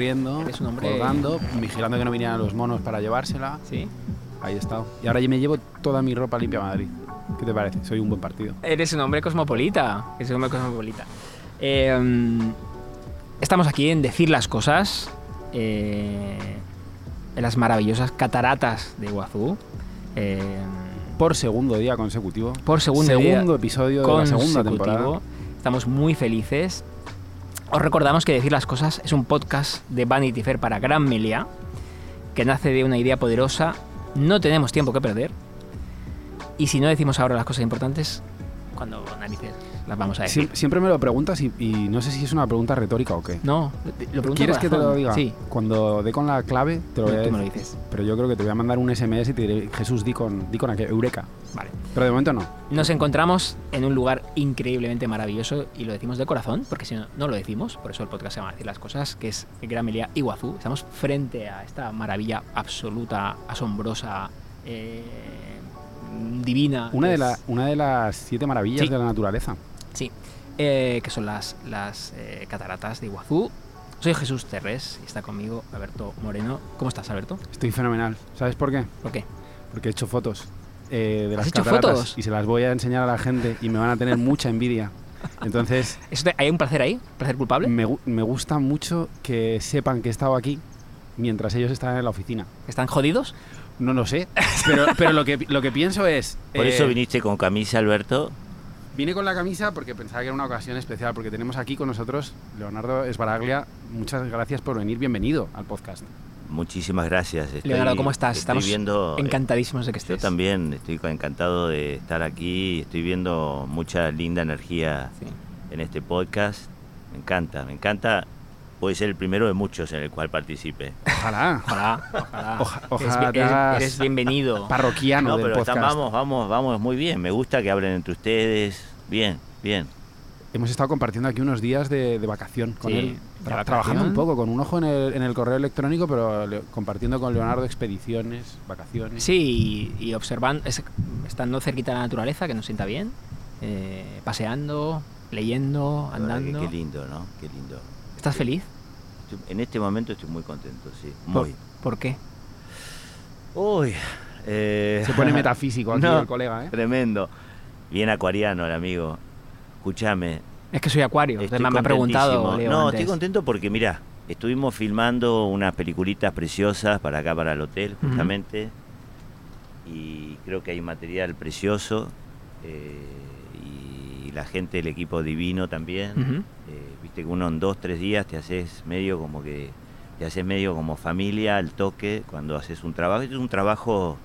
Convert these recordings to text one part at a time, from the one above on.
escurriendo, Eres un hombre- colgando, vigilando que no vinieran los monos para llevársela. Sí. Ahí he estado. Y ahora yo me llevo toda mi ropa limpia a Madrid. ¿Qué te parece? Soy un buen partido. Eres un hombre cosmopolita. Eres un hombre cosmopolita. Eh, estamos aquí en Decir las Cosas. eh, en las maravillosas cataratas de Iguazú. eh, Por segundo día consecutivo. por segundo, día Segundo episodio de la segunda temporada. Estamos muy felices. Os recordamos que Decir las Cosas es un podcast de Vanity Fair para Gran Melia, que nace de una idea poderosa. No tenemos tiempo que perder. Y si no decimos ahora las cosas importantes, cuando narices las vamos a decir. Siem- siempre me lo preguntas y, y no sé si es una pregunta retórica o qué. No, lo pregunto ¿Quieres que te lo diga? Sí, Cuando dé con la clave, te lo voy a tú me lo dices. Pero yo creo que te voy a mandar un SMS y te diré, Jesús, di con, di con aquello, Eureka. Vale. Pero de momento no. Nos encontramos en un lugar increíblemente maravilloso y lo decimos de corazón, porque si no, no lo decimos, por eso el podcast se llama Decir las Cosas, que es Gran Melía Iguazú. Estamos frente a esta maravilla absoluta, asombrosa, eh, divina. Una de, es- la, una de las siete maravillas Sí. de la naturaleza. Sí, eh, que son las, las eh, cataratas de Iguazú. Soy Jesús Terrés y está conmigo Alberto Moreno. ¿Cómo estás, Alberto? Estoy fenomenal. ¿Sabes por qué? ¿Por qué? Porque he hecho fotos eh, de ¿Has las hecho cataratas fotos? y se las voy a enseñar a la gente y me van a tener mucha envidia. Entonces, ¿Eso te- ¿Hay un placer ahí? ¿Placer culpable? me, gu- me gusta mucho que sepan que he estado aquí mientras ellos están en la oficina. ¿Están jodidos? No lo sé, pero, pero lo, que, lo que pienso es... Por eh, eso viniste con camisa, Alberto. Vine con la camisa porque pensaba que era una ocasión especial, porque tenemos aquí con nosotros Leonardo Esbaraglia. Muchas gracias por venir, bienvenido al podcast. Muchísimas gracias. Estoy- Leonardo, ¿cómo estás? estoy Estamos viendo, encantadísimos de que Yo estés. también estoy encantado de estar aquí. Estoy viendo mucha linda energía Sí. en este podcast. Me encanta, me encanta. Puede ser el primero de muchos en el cual participe. Ojalá. Ojalá, ojalá. Oja- Eres ojalá bienvenido. Parroquiano No, del pero podcast. están- vamos, vamos, vamos muy bien. Me gusta que hablen entre ustedes. Bien, bien. Hemos estado compartiendo aquí unos días de, de vacación con Sí, él, tra- vacación. trabajando un poco, con un ojo en el, en el correo electrónico, pero le- compartiendo con Leonardo expediciones, vacaciones. Sí, y, y observando, es- estando cerquita de la naturaleza, que nos sienta bien, eh, paseando, leyendo, andando. Qué lindo, ¿no? Qué lindo. ¿Estás feliz? En este momento estoy muy contento, sí. ¿Por, Muy. ¿Por qué? Uy. eh, Se pone metafísico aquí No. el colega, ¿eh? Tremendo. Bien acuariano el amigo. Escúchame. Es que soy acuario, estoy me, ha preguntado. Leo No, antes. estoy contento porque, mira, estuvimos filmando unas peliculitas preciosas para acá, para el hotel, justamente. Y creo que hay material precioso. eh, la gente, el equipo divino también. Eh, Viste que uno en dos, tres días te haces medio como que. Te haces medio como familia al toque cuando haces un trabajo. Es un trabajo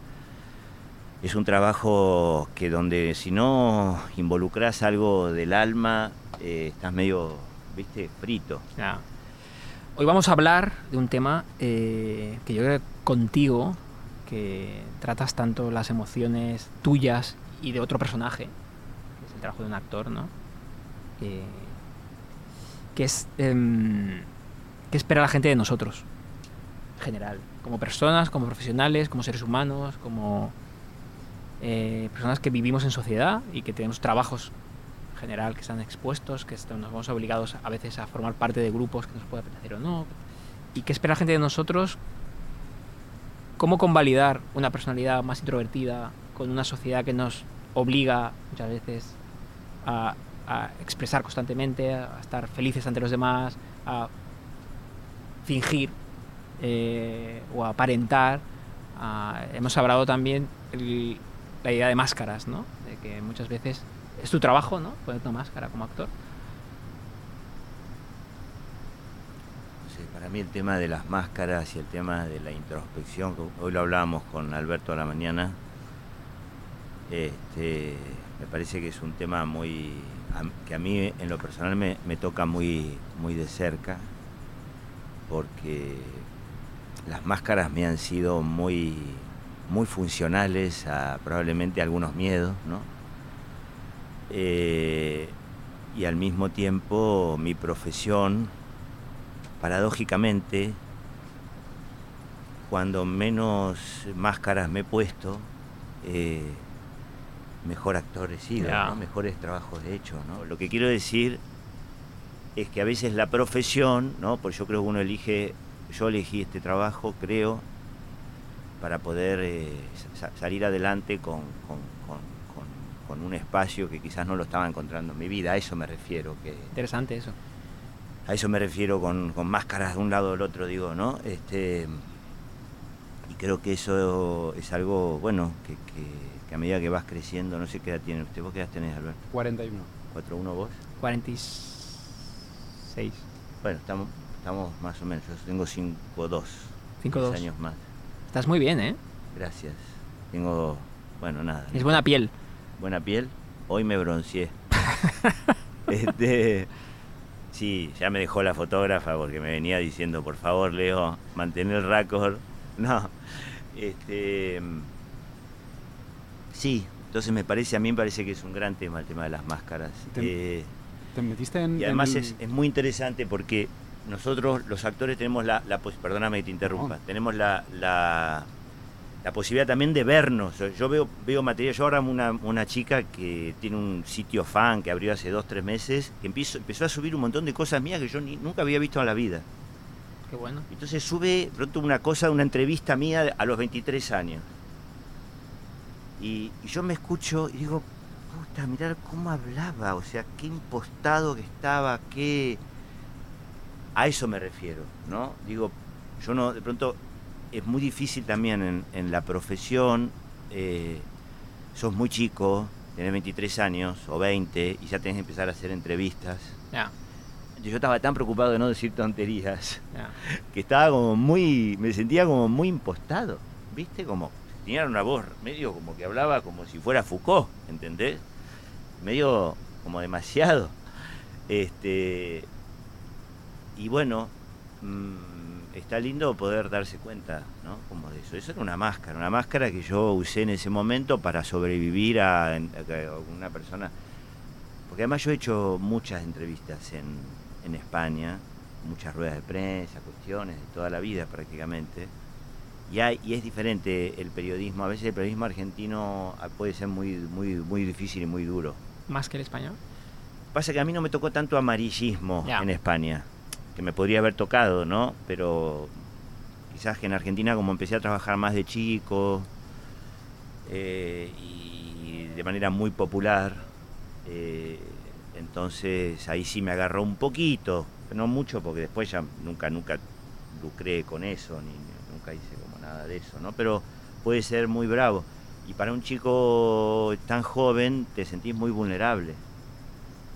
es un trabajo que donde si no involucras algo del alma, eh, estás medio, viste, frito. Hoy vamos a hablar de un tema eh, que yo creo que contigo, que tratas tanto las emociones tuyas y de otro personaje, trabajo de un actor, ¿no? Eh, que es em, qué espera la gente de nosotros, en general, como personas, como profesionales, como seres humanos, como eh, personas que vivimos en sociedad y que tenemos trabajos en general que están expuestos, que nos vemos obligados a veces a formar parte de grupos que nos puede apetecer o no, y qué espera la gente de nosotros, cómo convalidar una personalidad más introvertida con una sociedad que nos obliga muchas veces a, expresar constantemente, a estar felices ante los demás, a fingir eh, o aparentar. Ah, hemos hablado también el- la idea de máscaras, ¿no? De que muchas veces es tu trabajo, ¿no? Poner una máscara como actor. Para mí el tema de las máscaras y el tema de la introspección, hoy lo hablábamos con Alberto a la mañana, este, me parece que es un tema muy que a mí en lo personal me, me toca muy, muy de cerca, porque las máscaras me han sido muy, muy funcionales a probablemente algunos miedos, ¿no? Eh, y al mismo tiempo mi profesión, paradójicamente, cuando menos máscaras me he puesto, eh, mejor actor he sido. ¿no? mejores trabajos he hecho. ¿no? Lo que quiero decir es que a veces la profesión, ¿no? Porque yo creo que uno elige, yo elegí este trabajo, creo, para poder eh, sa- salir adelante con, con- con- con- con un espacio que quizás no lo estaba encontrando en mi vida, a eso me refiero, que Interesante eso. a eso me refiero con, con máscaras de un lado o del otro, digo, ¿no? Este, y creo que eso es algo, bueno, que, que- que a medida que vas creciendo, no sé qué edad tiene usted, ¿vos qué edad tenés, Alberto? 41. ¿4-1 vos? 46. Bueno, estamos, estamos más o menos, yo tengo 5-2. 5-2. años más. Estás muy bien, ¿eh? Gracias. Tengo, bueno, nada. Es buena piel. buena piel. Hoy me bronceé. este, sí, ya me dejó la fotógrafa porque me venía diciendo, por favor, Leo, mantén el récord. No, este, sí, entonces me parece, a mí me parece que es un gran tema el tema de las máscaras. Te- Eh, ¿Te metiste en.? y además en- es, es muy interesante porque nosotros, los actores, tenemos la, perdóname que te interrumpa, No. tenemos la, la, la posibilidad también de vernos. Yo veo, veo material, yo ahora una, una chica que tiene un sitio fan que abrió hace dos, tres meses, que empezó, empezó a subir un montón de cosas mías que yo ni- nunca había visto en la vida. Qué bueno. Entonces sube pronto una cosa, una entrevista mía a los 23 años. Y, y yo me escucho y digo, puta, mirar cómo hablaba, o sea, qué impostado que estaba, qué... A eso me refiero, ¿no? Digo, yo no, de pronto es muy difícil también en, en la profesión, eh, sos muy chico, tenés 23 años o 20 y ya tenés que empezar a hacer entrevistas. Ya, Yo estaba tan preocupado de no decir tonterías que estaba como muy, me sentía como muy impostado, ¿viste? Como tenía una voz medio como que hablaba como si fuera Foucault, ¿entendés? Medio como demasiado. Este, y bueno, mm, está lindo poder darse cuenta, ¿no? Como de eso. Eso era una máscara, una máscara que yo usé en ese momento para sobrevivir a, a una persona. Porque además yo he hecho muchas entrevistas en, en España, muchas ruedas de prensa, cuestiones de toda la vida prácticamente. Y, hay, y es diferente el periodismo. A veces el periodismo argentino ah, puede ser muy, muy, muy difícil y muy duro. ¿Más que el español? Pasa que a mí no me tocó tanto amarillismo en España, que me podría haber tocado, ¿no? Pero quizás que en Argentina como empecé a trabajar más de chico eh, y de manera muy popular, eh, entonces ahí sí me agarró un poquito, no mucho porque después ya nunca, nunca lucré con eso, ni nunca hice nada de eso, ¿no? Pero puede ser muy bravo. Y para un chico tan joven te sentís muy vulnerable.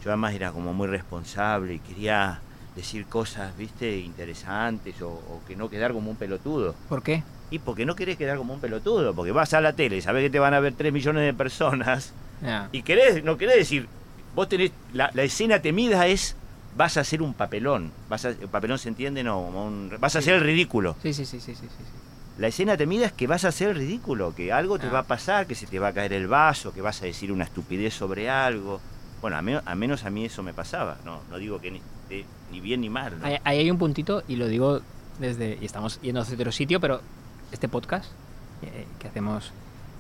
Yo además era como muy responsable y quería decir cosas, viste, interesantes o, o que no quedar como un pelotudo. ¿Por qué? Y porque no querés quedar como un pelotudo, porque vas a la tele sabés que te van a ver 3 millones de personas Ya. y querés, no querés decir, vos tenés, la, la escena temida es, vas a hacer un papelón, vas a, el papelón se entiende, no, como un- vas a hacer el ridículo. Sí, sí, sí, sí, sí, sí. La escena temida es que vas a hacer el ridículo, que algo te Ah. va a pasar, que se te va a caer el vaso, que vas a decir una estupidez sobre algo. Bueno, a, me- a menos a mí eso me pasaba, no, no digo que ni, de- ni bien ni mal. ¿no? Ahí, hay un puntito, y lo digo desde. Y estamos yendo hacia otro sitio, pero este podcast eh, que hacemos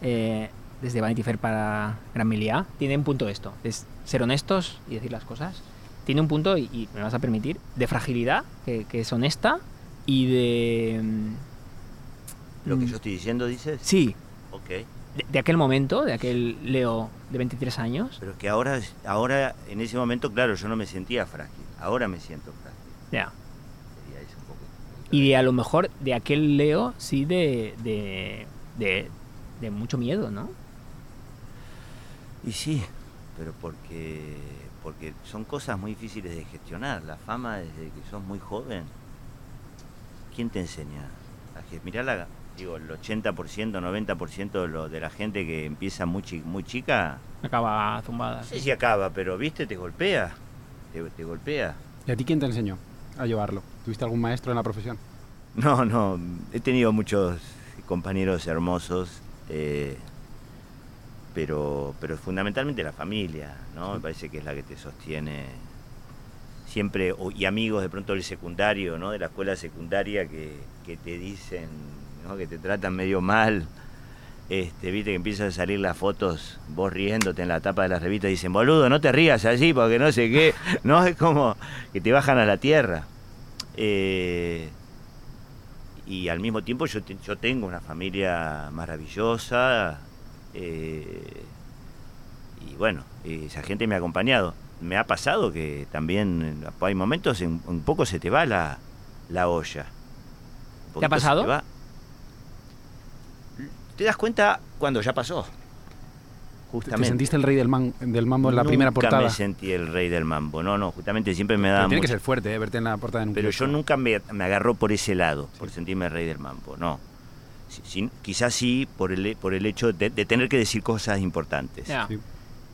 eh, desde Vanity Fair para Gran Miliá tiene un punto esto: es ser honestos y decir las cosas. Tiene un punto, y, y me vas a permitir, de fragilidad, que, que es honesta, y de. Lo que mm, yo estoy diciendo, dices. Sí, Ok. de, de aquel momento, de aquel Leo de 23 años. Pero es que ahora, ahora, en ese momento, claro, yo no me sentía frágil. Ahora me siento frágil. Ya. Poco. Y de a lo mejor de aquel Leo, sí, de, de, de, de mucho miedo, ¿no? Y sí, pero porque, porque son cosas muy difíciles de gestionar. La fama desde que sos muy joven. ¿Quién te enseña? A que, mirá la, digo, el 80%, 90% de, lo, de la gente que empieza muy, chi- muy chica, Acaba zumbada. no sé si acaba, pero viste, te golpea. Te, te golpea. ¿Y a ti quién te enseñó a llevarlo? ¿Tuviste algún maestro en la profesión? No, no, he tenido muchos compañeros hermosos, eh, pero, pero fundamentalmente la familia, ¿no? Me parece que es la que te sostiene siempre, o- y amigos de pronto del secundario, ¿no? De la escuela secundaria que, que te dicen, ¿no? Que te tratan medio mal, este, viste que empiezan a salir las fotos, vos riéndote en la tapa de las revistas, dicen, boludo, no te rías allí porque no sé qué. No, es como que te bajan a la tierra. Eh, y al mismo tiempo yo, te- yo tengo una familia maravillosa. eh, y bueno, esa gente me ha acompañado. Me ha pasado que también hay momentos en un poco se te va la, la olla. ¿Te ha se pasado? va. Te das cuenta cuando ya pasó. ¿Te Justamente. sentiste el rey del, man- del mambo en la Nunca primera portada? me sentí el rey del mambo. No, no, justamente siempre me da Pero tiene que ser fuerte, ¿eh? Verte en la portada de un pero yo nunca me, me agarró por ese lado, por sentirme rey del mambo, no. Si- si- quizás sí por el, por el hecho de, de tener que decir cosas importantes. Sí.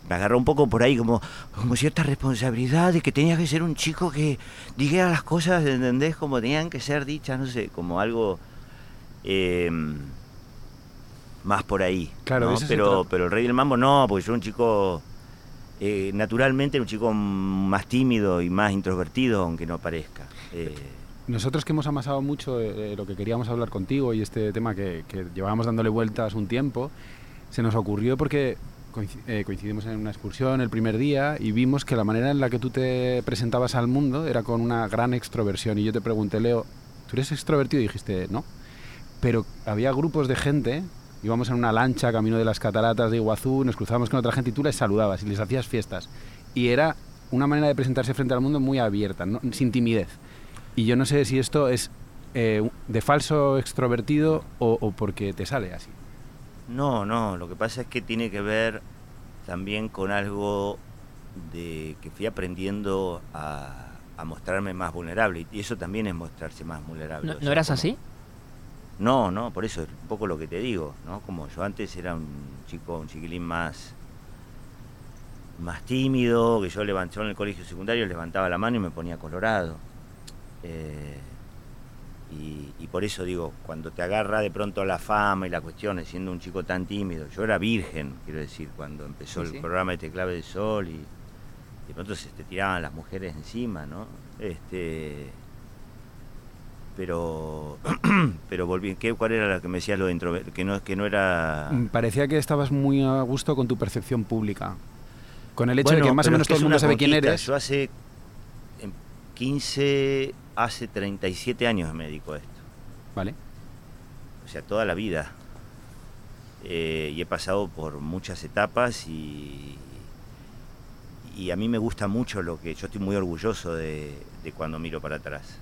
Me agarró un poco por ahí como, como cierta responsabilidad de que tenía que ser un chico que dijera las cosas, ¿entendés? Como tenían que ser dichas, no sé, como algo eh, más por ahí. Claro, ¿no? de pero, pero el rey del mambo no, porque yo era un chico, eh, naturalmente era un chico más tímido y más introvertido, aunque no parezca. Eh, Nosotros que hemos amasado mucho eh, lo que queríamos hablar contigo y este tema que, que llevábamos dándole vueltas un tiempo, se nos ocurrió porque eh, coincidimos en una excursión el primer día y vimos que la manera en la que tú te presentabas al mundo era con una gran extroversión. Y yo te pregunté, Leo, ¿tú eres extrovertido? Y dijiste, no. Pero había grupos de gente, íbamos en una lancha camino de las cataratas de Iguazú, nos cruzábamos con otra gente y tú les saludabas y les hacías fiestas. Y era una manera de presentarse frente al mundo muy abierta, no- sin timidez. Y yo no sé si esto es eh, de falso extrovertido o, o porque te sale así. No, no, lo que pasa es que tiene que ver también con algo de que fui aprendiendo a, a mostrarme más vulnerable y eso también es mostrarse más vulnerable. ¿No, o no sea, eras como- así? No, no, por eso es un poco lo que te digo, ¿no? Como yo antes era un chico, un chiquilín más más tímido, que yo levantaba en el colegio secundario, levantaba la mano y me ponía colorado. Eh, y, y por eso digo, cuando te agarra de pronto la fama y la cuestión, siendo un chico tan tímido, yo era virgen, quiero decir, cuando empezó Sí, el sí. programa de Teclave del Sol y de pronto se te tiraban las mujeres encima, ¿no? Este, pero, pero volví, ¿qué, ¿cuál era la que me decías lo de Que no, que no era... Mm, Parecía que estabas muy a gusto con tu percepción pública. Con el hecho de que más o menos es que todo el mundo sabe quién eres. Yo hace en 15, hace 37 años me dedico a esto. ¿Vale? O sea, toda la vida. Eh, y he pasado por muchas etapas y, y a mí me gusta mucho lo que... Yo estoy muy orgulloso de, de cuando miro para atrás.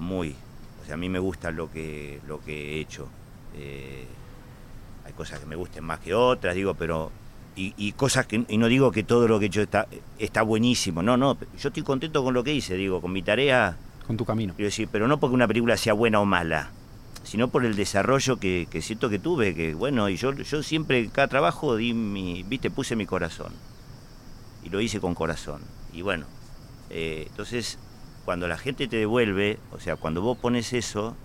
Muy. O sea, a mí me gusta lo que, lo que he hecho. Eh, hay cosas que me gusten más que otras, digo, pero... Y, y cosas que... Y no digo que todo lo que he hecho está, está buenísimo. No, no. Yo estoy contento con lo que hice, digo, con mi tarea... Con tu camino. Quiero decir, pero no porque una película sea buena o mala, sino por el desarrollo que, que siento que tuve, que bueno, y yo, yo siempre cada trabajo di mi, viste, puse mi corazón. Y lo hice con corazón. Y bueno, eh, entonces, cuando la gente te devuelve, o sea, cuando vos pones eso,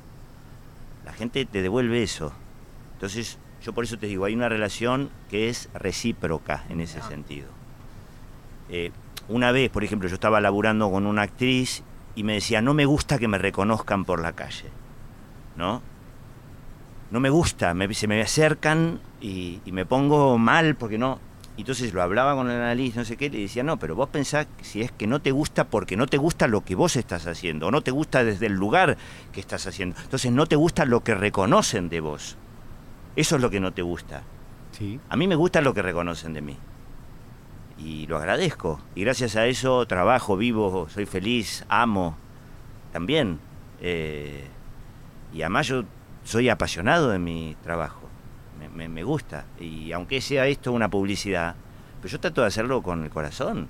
la gente te devuelve eso. Entonces, yo por eso te digo, hay una relación que es recíproca en ese sentido. Eh, una vez, por ejemplo, yo estaba laburando con una actriz y me decía, no me gusta que me reconozcan por la calle, ¿no? No me gusta, me- se me acercan y, y me pongo mal porque no... Y Entonces lo hablaba con el analista, no sé qué, y le decía, no, pero vos pensás si es que no te gusta porque no te gusta lo que vos estás haciendo, o no te gusta desde el lugar que estás haciendo. Entonces no te gusta lo que reconocen de vos. Eso es lo que no te gusta. Sí. A mí me gusta lo que reconocen de mí. Y lo agradezco. Y gracias a eso trabajo, vivo, soy feliz, amo también. Eh, y además yo soy apasionado de mi trabajo. Me, me- me gusta. Y aunque sea esto una publicidad, pero yo trato de hacerlo con el corazón.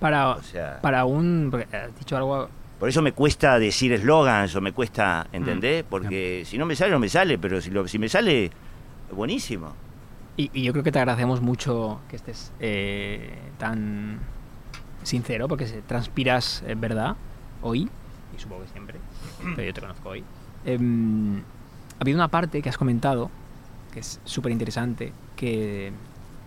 Para, O sea, para un... porque Has dicho algo... por eso me cuesta decir eslogans o me cuesta, ¿entendés? Porque si no me sale, no me sale, pero si, lo, si me sale, buenísimo. Y, y yo creo que te agradecemos mucho que estés eh, tan sincero, porque se, transpiras eh, verdad hoy, y supongo que siempre, pero yo te conozco hoy. Em, ha habido una parte que has comentado, que es súper interesante, que...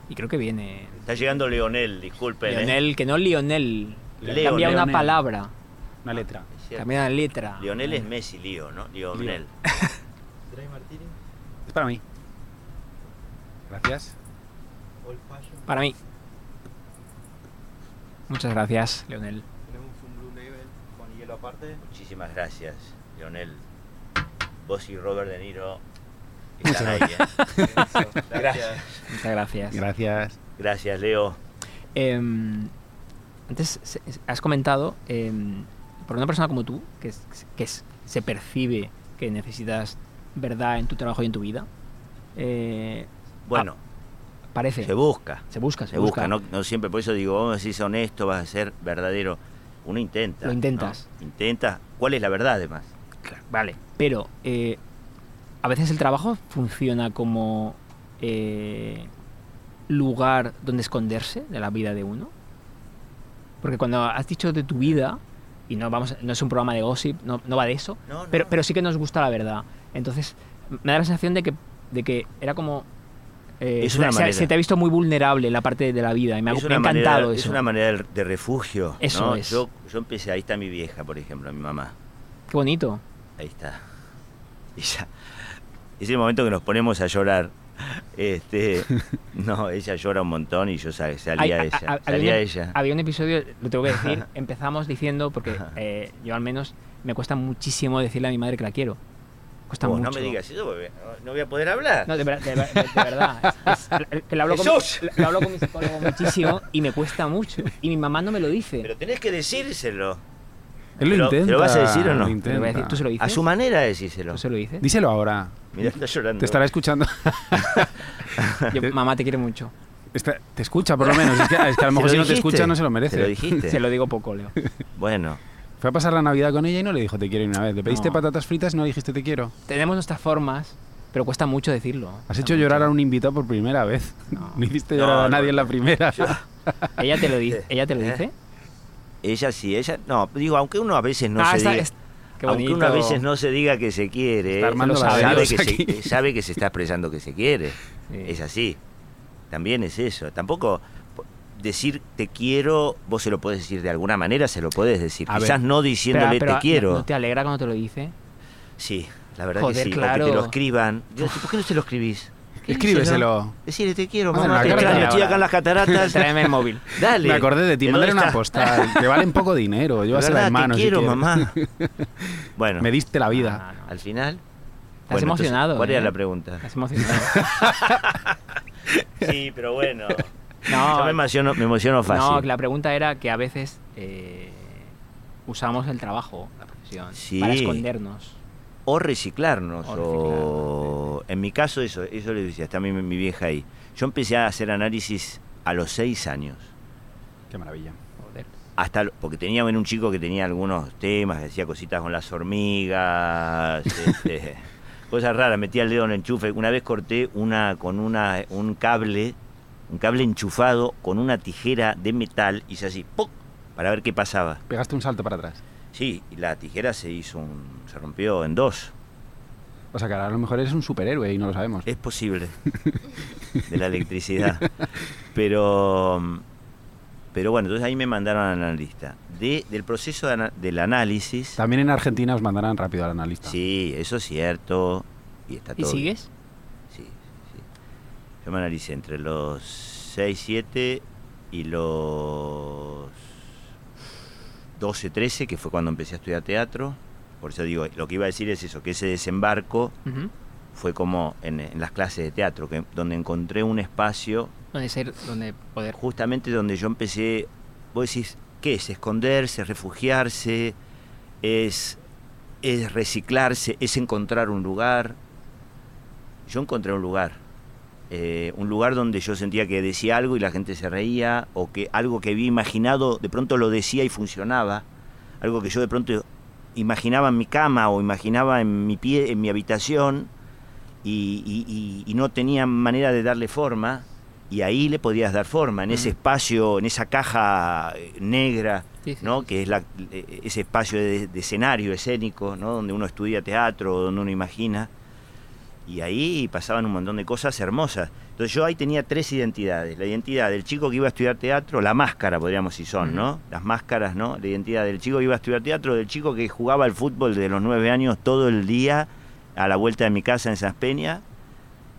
Y creo que viene... Está llegando Leonel, disculpen. ¿eh? Lionel, que no Lionel. Leo, cambia una Leonel. palabra, Una letra. Cierto. cambia una letra. Lionel es Messi, Lío, ¿no? Lionel. Es para mí. Gracias. Para mí. Muchas gracias, Leonel. Tenemos un Blue Label con hielo aparte. Muchísimas gracias, Leonel. Vos y Robert De Niro Muchas. Gracias. Muchas gracias. Gracias. Gracias, Leo. Em, antes has comentado, em, por una persona como tú, que, es- que se percibe que necesitas verdad en tu trabajo y en tu vida, eh, Bueno, parece. se busca. Se busca, se, Se busca, no, no siempre, por eso digo, vos decís honesto, vas a ser verdadero. Uno intenta. Lo intentas. ¿no? Intenta. ¿Cuál es la verdad, además? Claro, Vale, pero eh, a veces el trabajo funciona como eh, lugar donde esconderse de la vida de uno. Porque cuando has dicho de tu vida, y no vamos, no es un programa de gossip, no, no va de eso, No, no. pero, pero sí que nos gusta la verdad. Entonces, me da la sensación de que, de que era como... eh, Es una se- manera. se te ha visto muy vulnerable la parte de la vida y me ha, es me ha una encantado manera, eso. Es una manera de- refugio. Eso ¿no? es. Yo, yo empecé, ahí está mi vieja, por ejemplo, mi mamá. Qué bonito. Ahí está. Ella, es el momento que nos ponemos a llorar. Este, no, ella llora un montón y yo sal- salía Hay- ella. a- a- salía había, un, ella. había un episodio, lo tengo que decir, empezamos diciendo, porque eh, yo al menos me cuesta muchísimo decirle a mi madre que la quiero. Cuesta Vos mucho. no me digas eso porque no, voy a poder hablar. No, de, ver- de de- de verdad. Es- es- que lo, hablo con, lo hablo con mi psicólogo muchísimo y me cuesta mucho. Y mi mamá no me lo dice. Pero tenés que decírselo. Él lo Pero- intenta. ¿te lo vas a decir o no? lo voy a decir, intenta. ¿Tú se lo dices? A su manera decíselo. ¿Tú se lo dices? Díselo ahora. Mira, está llorando. Te estará escuchando. Yo, mamá, te quiero mucho. Está- te escucha, por lo menos. Es que, es que a lo ¿Se mejor lo si no te escucha no se lo merece. ¿Se lo dijiste? Se lo digo poco, Leo. Bueno, Fue a pasar la Navidad con ella y no le dijo te quiero ni una vez. Le pediste No. patatas fritas y no le dijiste te quiero. Tenemos nuestras formas, pero cuesta mucho decirlo. Has Cuesta hecho mucho. llorar a un invitado por primera vez. No. No, hiciste No, llorar a no, nadie en la primera. ¿Ella te lo dice? ¿Ella te lo ¿Eh? dice? Ella sí, ella. No, digo, aunque uno a veces no ah, se está, diga. es- qué aunque uno a veces no se diga que se quiere, lo sabe, que se, sabe que se está expresando que se quiere. Sí. Es así. También es eso. Tampoco po- decir te quiero, vos se lo podés decir de alguna manera, se lo podés decir. A Quizás ver. no diciéndole Pero- pero, te quiero. ¿No te alegra cuando te lo dice? Sí, la verdad Joder, que sí. O claro. que te lo escriban. Yo, ¿Por qué no se lo escribís? Escríbeselo. Decirle te quiero, Mándale mamá. Te carta. extraño, estoy acá en las cataratas. Tráeme el móvil. Dale. Me acordé de ti. ¿De Mándale una postal. que valen poco dinero. Llévasela en mano. te si quiero, quieres. mamá. bueno, Me diste la vida. Ah, no. al final. Estás Bueno, entonces, emocionado. ¿Cuál ¿eh? era la pregunta? Estás emocionado. Sí, pero bueno. No, Yo me emociono, me emociono fácil. no, la pregunta era que a veces eh, usamos el trabajo, la profesión, Sí. para escondernos. O reciclarnos. O O, en mi caso, eso, eso le decía, está mi, mi vieja ahí. Yo empecé a hacer análisis a los seis años. Qué maravilla. Joder. Hasta porque tenía bueno, un chico que tenía algunos temas, que hacía cositas con las hormigas, este, cosas raras, metía el dedo en el enchufe. Una vez corté una con una un cable, un cable enchufado con una tijera de metal, hice así, ¡puc! para ver qué pasaba. Pegaste un salto para atrás. Sí, y la tijera se hizo un, se rompió en dos. O sea que ahora a lo mejor eres un superhéroe y no lo sabemos. Es posible. de la electricidad. Pero pero bueno, entonces ahí me mandaron al analista. De, del proceso de ana- del análisis. También en Argentina os mandarán rápido al analista. Sí, eso es cierto. Y está ¿Y todo sigues? Sí, sí. Yo me analicé entre los 6, 7 y los 12, 13, que fue cuando empecé a estudiar teatro. Por eso digo, lo que iba a decir es eso, que ese desembarco fue como en, en las clases de teatro, que, donde encontré un espacio Donde ser, donde poder. justamente donde yo empecé, vos decís, ¿qué es? Esconderse, refugiarse, es, es reciclarse, es encontrar un lugar. Yo encontré un lugar, eh, un lugar donde yo sentía que decía algo y la gente se reía, o que algo que había imaginado de pronto lo decía y funcionaba, algo que yo de pronto imaginaba en mi cama o imaginaba en mi pie, en mi habitación y, y- y- y no tenía manera de darle forma y ahí le podías dar forma en ese espacio, en esa caja eh, negra, Sí, sí, ¿no? sí. Que es la- eh, ese espacio de, de escenario escénico, ¿no? Donde uno estudia teatro, donde uno imagina. Y ahí pasaban un montón de cosas hermosas. Entonces yo ahí tenía tres identidades. La identidad del chico que iba a estudiar teatro, la máscara, podríamos decir son, ¿no? Las máscaras, ¿no? La identidad del chico que iba a estudiar teatro, del chico que jugaba al fútbol de los nueve años todo el día a la vuelta de mi casa en Esas Peñas.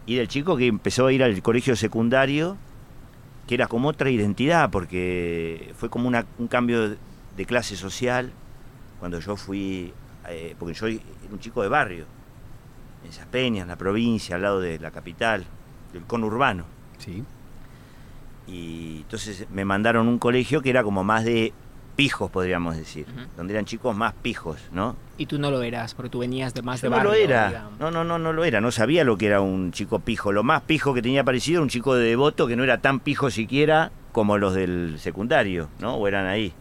y del chico que empezó a ir al colegio secundario, que era como otra identidad, porque fue como una- un cambio de clase social cuando yo fui, eh, porque yo era un chico de barrio, esas peñas, en la provincia, al lado de la capital, del conurbano. Sí. Y entonces me mandaron un colegio que era como más de pijos, podríamos decir, donde eran chicos más pijos, ¿no? Y tú no lo eras, porque tú venías de más Yo de no barrio. lo era, digamos. no, no, no, no lo era, no sabía lo que era un chico pijo. Lo más pijo que tenía parecido era un chico de devoto que no era tan pijo siquiera como los del secundario, ¿no? O eran ahí.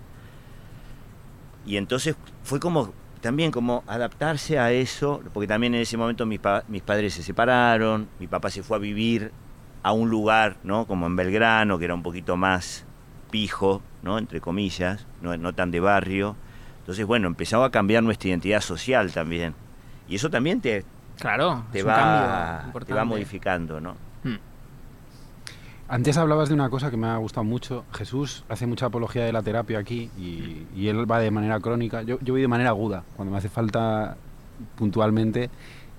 Y entonces fue como, también como adaptarse a eso, porque también en ese momento mis, pa- mis padres se separaron, mi papá se fue a vivir a un lugar, ¿no? Como en Belgrano, que era un poquito más pijo, ¿no? Entre comillas, no, no tan de barrio. Entonces, bueno, empezaba a cambiar nuestra identidad social también. Y eso también te, Claro, te, va, te va modificando, ¿no? Antes hablabas de una cosa que me ha gustado mucho. Jesús hace mucha apología de la terapia aquí y, y él va de manera crónica. Yo, yo voy de manera aguda, cuando me hace falta puntualmente,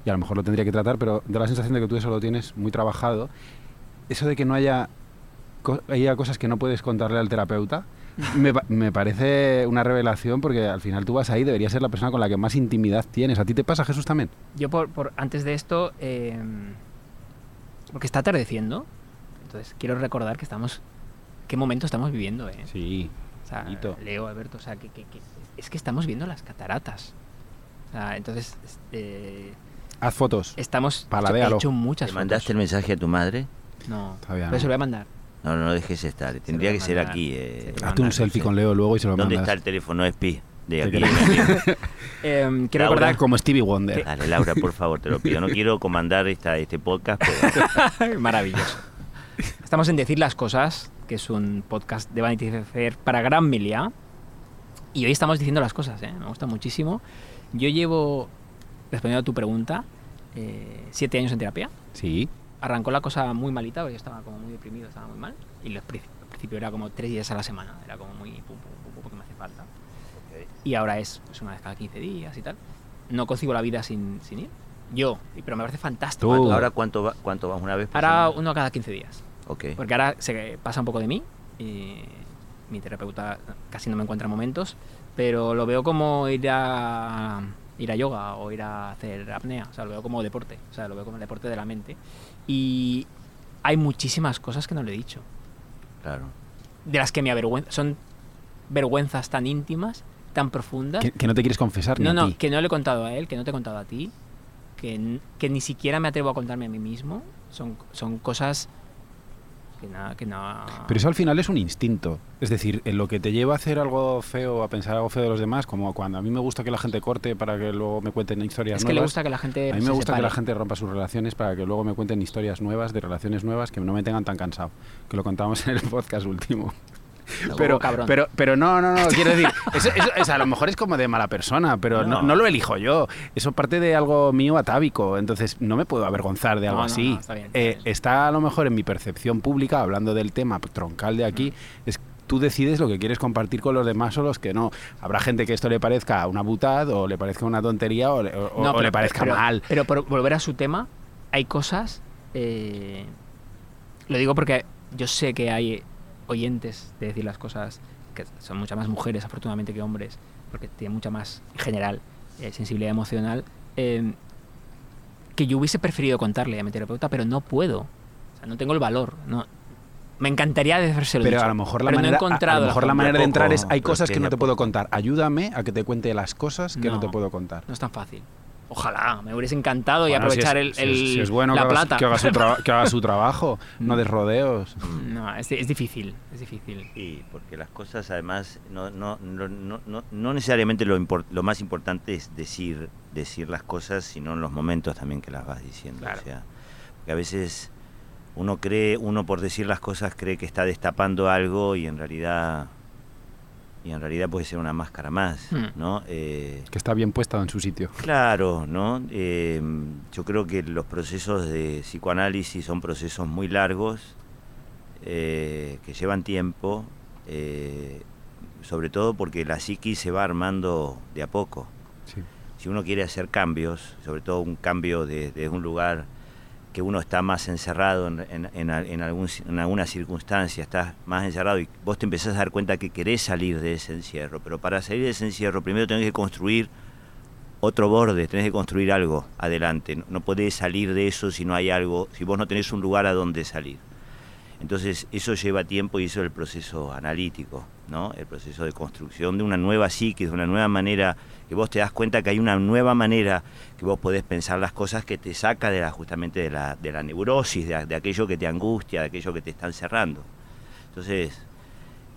y a lo mejor lo tendría que tratar, pero da la sensación de que tú eso lo tienes muy trabajado. Eso de que no haya, co- haya cosas que no puedes contarle al terapeuta, me, me parece una revelación porque al final tú vas ahí, deberías ser la persona con la que más intimidad tienes. ¿A ti te pasa, Jesús, también? Yo por, por- antes de esto, eh, porque está atardeciendo, entonces quiero recordar que estamos, qué momento estamos viviendo, ¿eh? Sí. O sea, Bonito. Leo, Alberto, o sea, que, que- que- es que estamos viendo las cataratas. O sea, entonces, este, Haz fotos. estamos Paladéalo. he hecho muchas ¿Te mandaste fotos. el mensaje a tu madre? No, Todavía pero no. se lo voy a mandar. No, no lo dejes estar. Tendría que ser aquí. Eh. Hazte mandar, un selfie con Leo luego y se lo ¿Dónde mandas. está el teléfono SPI de aquí? Eh, quiero Laura, recordar Como Stevie Wonder. Dale, Laura, por favor, te lo pido. No quiero comandar esta, este podcast, pero Maravilloso. Estamos en Decir las Cosas, que es un podcast de Vanity Fair para Gran Milia. Y hoy estamos diciendo las cosas, ¿eh? me gusta muchísimo. Yo llevo, respondiendo a tu pregunta, eh, siete años en terapia. Sí. Arrancó la cosa muy malita, porque yo estaba como muy deprimido, estaba muy mal. Y al princi- al principio era como tres días a la semana, era como muy pum, pum, pum, pum, porque me hace falta. Y ahora es pues, una vez cada 15 días y tal. No concibo la vida sin, sin ir. Yo, pero me parece fantástico. Tú. ahora cuánto, va, cuánto vas una vez por Ahora semana? uno cada 15 días. Ok. Porque ahora se pasa un poco de mí y mi terapeuta casi no me encuentra momentos, pero lo veo como ir a ir a yoga o ir a hacer apnea, o sea, lo veo como deporte, o sea, lo veo como el deporte de la mente. Y hay muchísimas cosas que no le he dicho, Claro. de las que me avergüenza, son vergüenzas tan íntimas, tan profundas. Que, que no te quieres confesar ni No, a no, ti. que no le he contado a él, que no te he contado a ti, que, que ni siquiera me atrevo a contarme a mí mismo. Son, son cosas que. Pero eso al final es un instinto. Es decir, en lo que te lleva a hacer algo feo, a pensar algo feo de los demás, como cuando a mí me gusta que la gente corte para que luego me cuenten historias es que le nuevas. gusta que la gente a mí me se gusta que la gente rompa sus relaciones para que luego me cuenten historias nuevas, de relaciones nuevas, que no me tengan tan cansado. Que lo contábamos en el podcast último. Pero, cabrón. pero, pero no, no, no, quiero decir, eso, eso- eso a lo mejor es como de mala persona, pero no, No. no lo elijo yo. Eso parte de algo mío atávico, entonces no me puedo avergonzar de algo No, así. no, está bien, está Eh, bien. está a lo mejor en mi percepción pública, hablando del tema troncal de aquí, es tú decides lo que quieres compartir con los demás o los que no. Habrá gente que esto le parezca una butad o le parezca una tontería o le, o- No, o pero- le parezca pero- mal. Pero por volver a su tema, hay cosas. eh, lo digo porque yo sé que hay oyentes de decir las cosas que son muchas más mujeres, afortunadamente, que hombres, porque tienen mucha más, en general, eh, sensibilidad emocional. eh, que yo hubiese preferido contarle a mi terapeuta, pero no puedo. O sea, no tengo el valor. No, me encantaría decírselo. Pero dicho, a lo mejor la no manera, a- a, encontrado lo mejor la manera de entrar es hay cosas que no te puedo contar. Ayúdame a que te cuente las cosas que no, No. te puedo contar. No es tan fácil. Ojalá, me hubiese encantado y aprovechar si el, es, si es- el- si es bueno la que haga, su- plata. que haga su, traba- que haga su trabajo, no des rodeos. No, es, es difícil, es difícil. Sí, porque las cosas además no, no, no, no, no- no necesariamente lo, impor- lo más importante es decir, decir las cosas, sino en los momentos también que las vas diciendo. Claro. O sea, porque a veces uno cree, uno por decir las cosas cree que está destapando algo y en realidad y en realidad puede ser una máscara más, Hmm. ¿no? Eh, Que está bien puesta en su sitio. Claro, ¿no? Eh, yo creo que los procesos de psicoanálisis son procesos muy largos, eh, que llevan tiempo, eh, sobre todo porque la psiquis se va armando de a poco. Sí. Si uno quiere hacer cambios, sobre todo un cambio de, de un lugar que uno está más encerrado en, en- en al- en algún, en alguna circunstancia, estás más encerrado y vos te empezás a dar cuenta que querés salir de ese encierro. Pero para salir de ese encierro, primero tenés que construir otro borde, tenés que construir algo adelante. No, no podés salir de eso si no hay algo, si vos no tenés un lugar a donde salir. Entonces, eso lleva tiempo y eso es el proceso analítico, ¿no? El proceso de construcción de una nueva psique, de una nueva manera, que vos te das cuenta que hay una nueva manera que vos podés pensar las cosas que te saca de la, justamente de la, de la neurosis, de, aquello que te angustia, de aquello que te están cerrando. Entonces,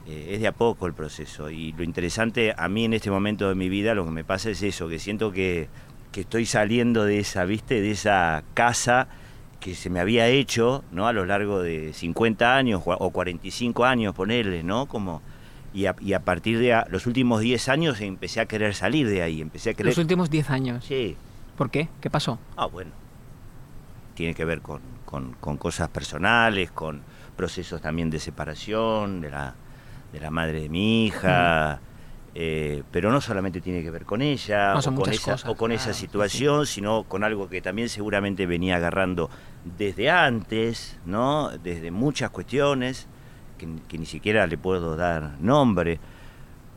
eh, es de a poco el proceso. Y lo interesante a mí en este momento de mi vida, lo que me pasa es eso, que siento que, que estoy saliendo de esa, ¿viste? De esa casa que se me había hecho, ¿no? A lo largo de 50 años o 45 años, ponerle, ¿no? Como, y, a, y a partir de a- los últimos 10 años empecé a querer salir de ahí, empecé a querer... Los últimos 10 años. Sí, ¿Por qué? ¿Qué pasó? Ah, bueno. Tiene que ver con, con- con cosas personales, con procesos también de separación de la, de la madre de mi hija. eh, pero no solamente tiene que ver con ella No, o con, esa, cosas, o con esa claro, sí, situación, sino con algo que también seguramente venía agarrando desde antes, ¿no? Desde muchas cuestiones que, que ni siquiera le puedo dar nombre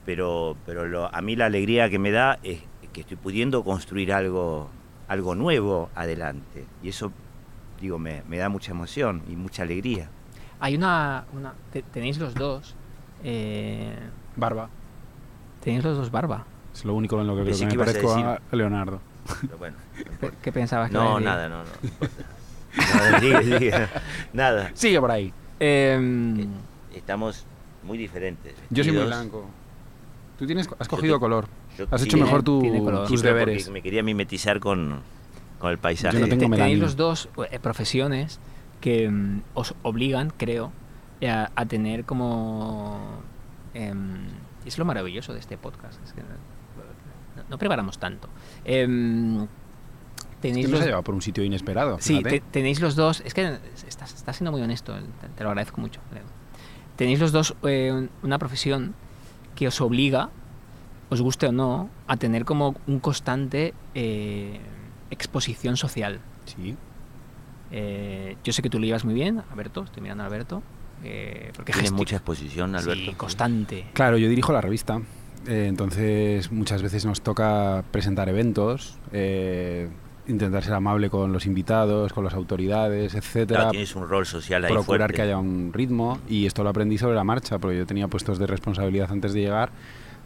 pero, pero lo- a mí la alegría que me da es que estoy pudiendo construir algo, algo nuevo adelante. Y eso, digo, me, me da mucha emoción y mucha alegría. Hay una... una- te- tenéis los dos... eh, Barba. tenéis los dos barba. Es lo único en lo que creo Pensé que que me ibas a parezco decir- a Leonardo. Pero bueno, no ¿Qué, pensabas que No, nada, no, no. No sigue, sigue. Nada. Sigue por ahí. Em, Estamos muy diferentes. Yo soy muy vestidos. blanco. Tú tienes, has cogido te- color. Yo- Has sí, hecho mejor tu- tiene color. tus Sí, pero deberes. Me quería mimetizar con, con el paisaje. Yo no tengo te- tenéis los dos eh, profesiones que mm, os obligan, creo, eh, a, a tener como... em, es lo maravilloso de este podcast. es que no, no- no preparamos tanto. Em, Es tenéis que nos los- ha llevado por un sitio inesperado. Sí, te- tenéis los dos. Es que estás, estás siendo muy honesto, te, te lo agradezco mucho. Leo. Tenéis los dos eh, un- una profesión que os obliga, os guste o no, a tener como un constante eh, exposición social. Sí. Eh, yo sé que tú lo llevas muy bien, Alberto, estoy mirando a Alberto. eh, porque Tienes mucha exposición, Alberto. Sí, constante. Claro, yo dirijo la revista. eh, entonces, muchas veces nos toca presentar eventos, eh, intentar ser amable con los invitados, con las autoridades, etcétera. Claro, tienes un rol social ahí procurar fuerte. que haya un ritmo y esto lo aprendí sobre la marcha porque yo tenía puestos de responsabilidad antes de llegar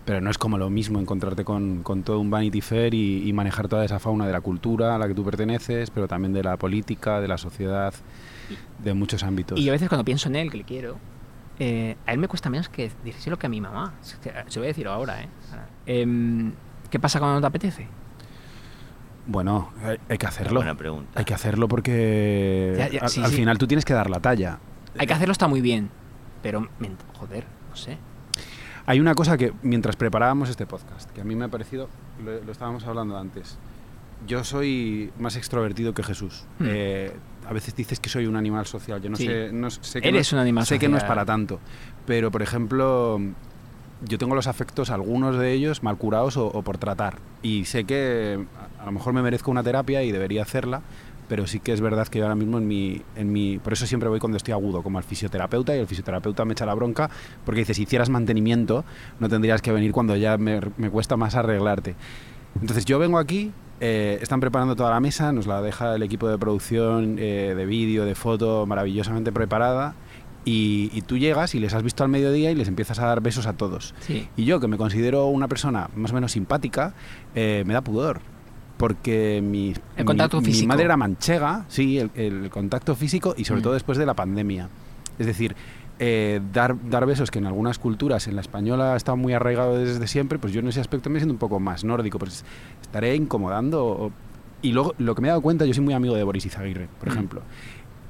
pero no es como lo mismo encontrarte con, con todo un Vanity Fair y, y manejar toda esa fauna de la cultura a la que tú perteneces pero también de la política, de la sociedad de muchos ámbitos Y yo a veces cuando pienso en él, que le quiero, eh, a él me cuesta menos que decirse lo que a mi mamá. Se voy a decirlo ahora, ¿eh? Ahora. Em, ¿Qué pasa cuando no te apetece? Bueno, hay, hay que hacerlo Buena pregunta. hay que hacerlo porque Ya, ya, al, sí, al sí. final tú tienes que dar la talla Hay que hacerlo está muy bien, pero, joder, no sé. Hay una cosa que mientras preparábamos este podcast, que a mí me ha parecido, lo, lo estábamos hablando antes, yo soy más extrovertido que Jesús. Hmm. Eh, a veces dices que soy un animal social, yo no Sí. sé, no sé que Eres no, un animal sé que no es para tanto, pero por ejemplo, yo tengo los afectos, algunos de ellos mal curados o, o por tratar, y sé que a, lo mejor me merezco una terapia y debería hacerla, pero sí que es verdad que yo ahora mismo en mi, en mi... Por eso siempre voy cuando estoy agudo, como al fisioterapeuta, y el fisioterapeuta me echa la bronca, porque dice, si hicieras mantenimiento, no tendrías que venir cuando ya me, me cuesta más arreglarte. Entonces yo vengo aquí, eh, están preparando toda la mesa, nos la deja el equipo de producción eh, de vídeo, de foto, maravillosamente preparada, y, y tú llegas y les has visto al mediodía y les empiezas a dar besos a todos. Sí. Y yo, que me considero una persona más o menos simpática, eh, me da pudor. Porque mi, El contacto mi- mi físico. madre era manchega, sí, el, el contacto físico y sobre Mm. todo después de la pandemia. Es decir, eh, dar, dar besos que en algunas culturas, en la española está muy arraigado desde siempre, pues yo en ese aspecto me siento un poco más nórdico, pues estaré incomodando. y luego, lo que me he dado cuenta, yo soy muy amigo de Boris Izaguirre, por Mm. ejemplo.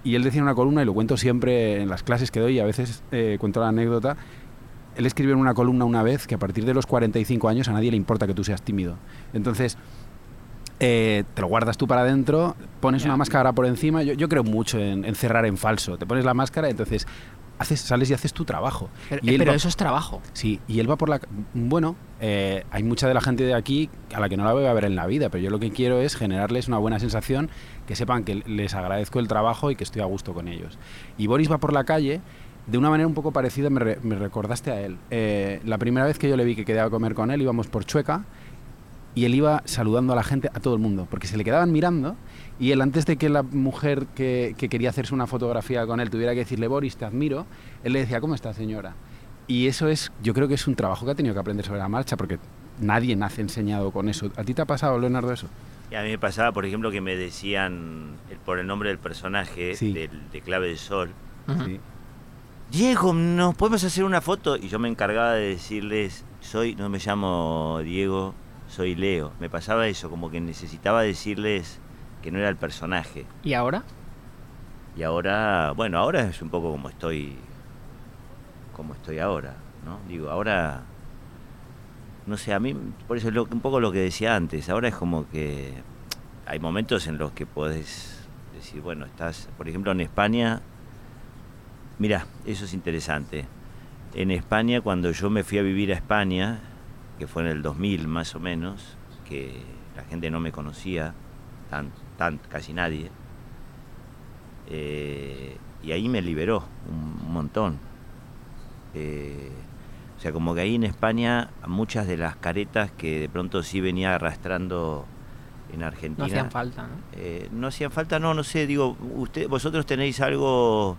Y él decía en una columna, y lo cuento siempre en las clases que doy, y a veces eh, cuento la anécdota, él escribió en una columna una vez que a partir de los 45 años a nadie le importa que tú seas tímido. Entonces, eh, te lo guardas tú para adentro, pones una máscara por encima. Yo, yo creo mucho en, en cerrar en falso. Te pones la máscara, entonces haces, sales y haces tu trabajo. Pero, y él pero va- eso es trabajo. Sí, y él va por la... Bueno, eh, hay mucha de la gente de aquí a la que no la voy a ver en la vida, pero yo lo que quiero es generarles una buena sensación, que sepan que les agradezco el trabajo y que estoy a gusto con ellos. Y Boris va por la calle de una manera un poco parecida, me, re- me recordaste a él. Eh, la primera vez que yo le vi que quedé a comer con él, íbamos por Chueca y él iba saludando a la gente, a todo el mundo, porque se le quedaban mirando y él antes de que la mujer que, que quería hacerse una fotografía con él tuviera que decirle, Boris, te admiro, él le decía, ¿cómo está señora? Y eso es, yo creo que es un trabajo que ha tenido que aprender sobre la marcha, porque nadie nace enseñado con eso. ¿A ti te ha pasado, Leonardo, eso? Y a mí me pasaba, por ejemplo, que me decían el- por el nombre del personaje Sí. del, de Clave del Sol. Sí. Diego, ¿nos podemos hacer una foto? Y yo me encargaba de decirles, soy, no me llamo Diego, soy Leo. Me pasaba eso, como que necesitaba decirles que no era el personaje. ¿Y ahora? Y ahora, bueno, ahora es un poco como estoy, como estoy ahora, ¿no? Digo, ahora, no sé, a mí, por eso es lo- un poco lo que decía antes, ahora es como que hay momentos en los que podés decir, bueno, estás, por ejemplo, en España, mira, eso es interesante. En España, cuando yo me fui a vivir a España, que fue en el 2000 más o menos, que la gente no me conocía, tan, tan, casi nadie, eh, y ahí me liberó un, montón. Eh, o sea, como que ahí en España muchas de las caretas que de pronto sí venía arrastrando en Argentina. No hacían falta, ¿no? eh, no hacían falta, no, no sé, digo, usted, vosotros tenéis algo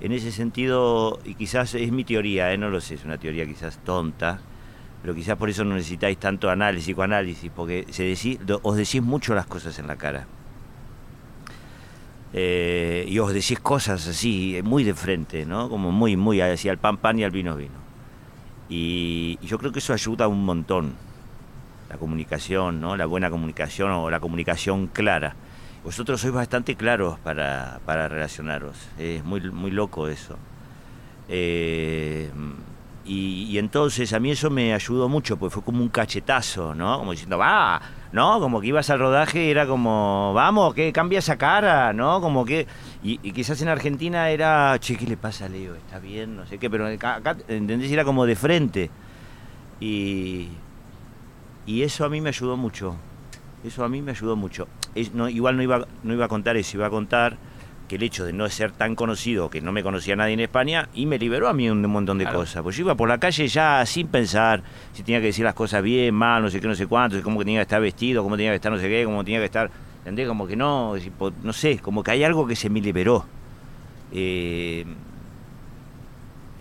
en ese sentido, y quizás es mi teoría, eh, no lo sé, es una teoría quizás tonta, pero quizás por eso no necesitáis tanto análisis, psicoanálisis, porque os decís mucho las cosas en la cara. Eh, y os decís cosas así, eh, muy de frente, ¿no? Como muy, muy así al pan pan y al vino vino. Y, y yo creo que eso ayuda un montón, la comunicación, ¿no? La buena comunicación o la comunicación clara. Vosotros sois bastante claros para, para relacionaros, es muy, muy loco eso. Eh, y, entonces a mí eso me ayudó mucho, porque fue como un cachetazo, ¿no? Como diciendo, va, ¿no? Como que ibas al rodaje y era como, vamos, que cambia esa cara, ¿no? Como que. Y, quizás en Argentina era, che, ¿qué le pasa a Leo? ¿Está bien? No sé qué, pero acá, ¿entendés? Era como de frente. Y, y eso a mí me ayudó mucho. Eso a mí me ayudó mucho. Es- igual no iba, no iba a contar eso, iba a contar que el hecho de no ser tan conocido, que no me conocía nadie en España, y me liberó a mí un, montón de Claro. cosas. Pues yo iba por la calle ya sin pensar si tenía que decir las cosas bien, mal, no sé qué, no sé cuánto, cómo que tenía que estar vestido, cómo tenía que estar no sé qué, cómo tenía que estar, ¿entendés? Como que no, no sé, como que hay algo que se me liberó. Eh,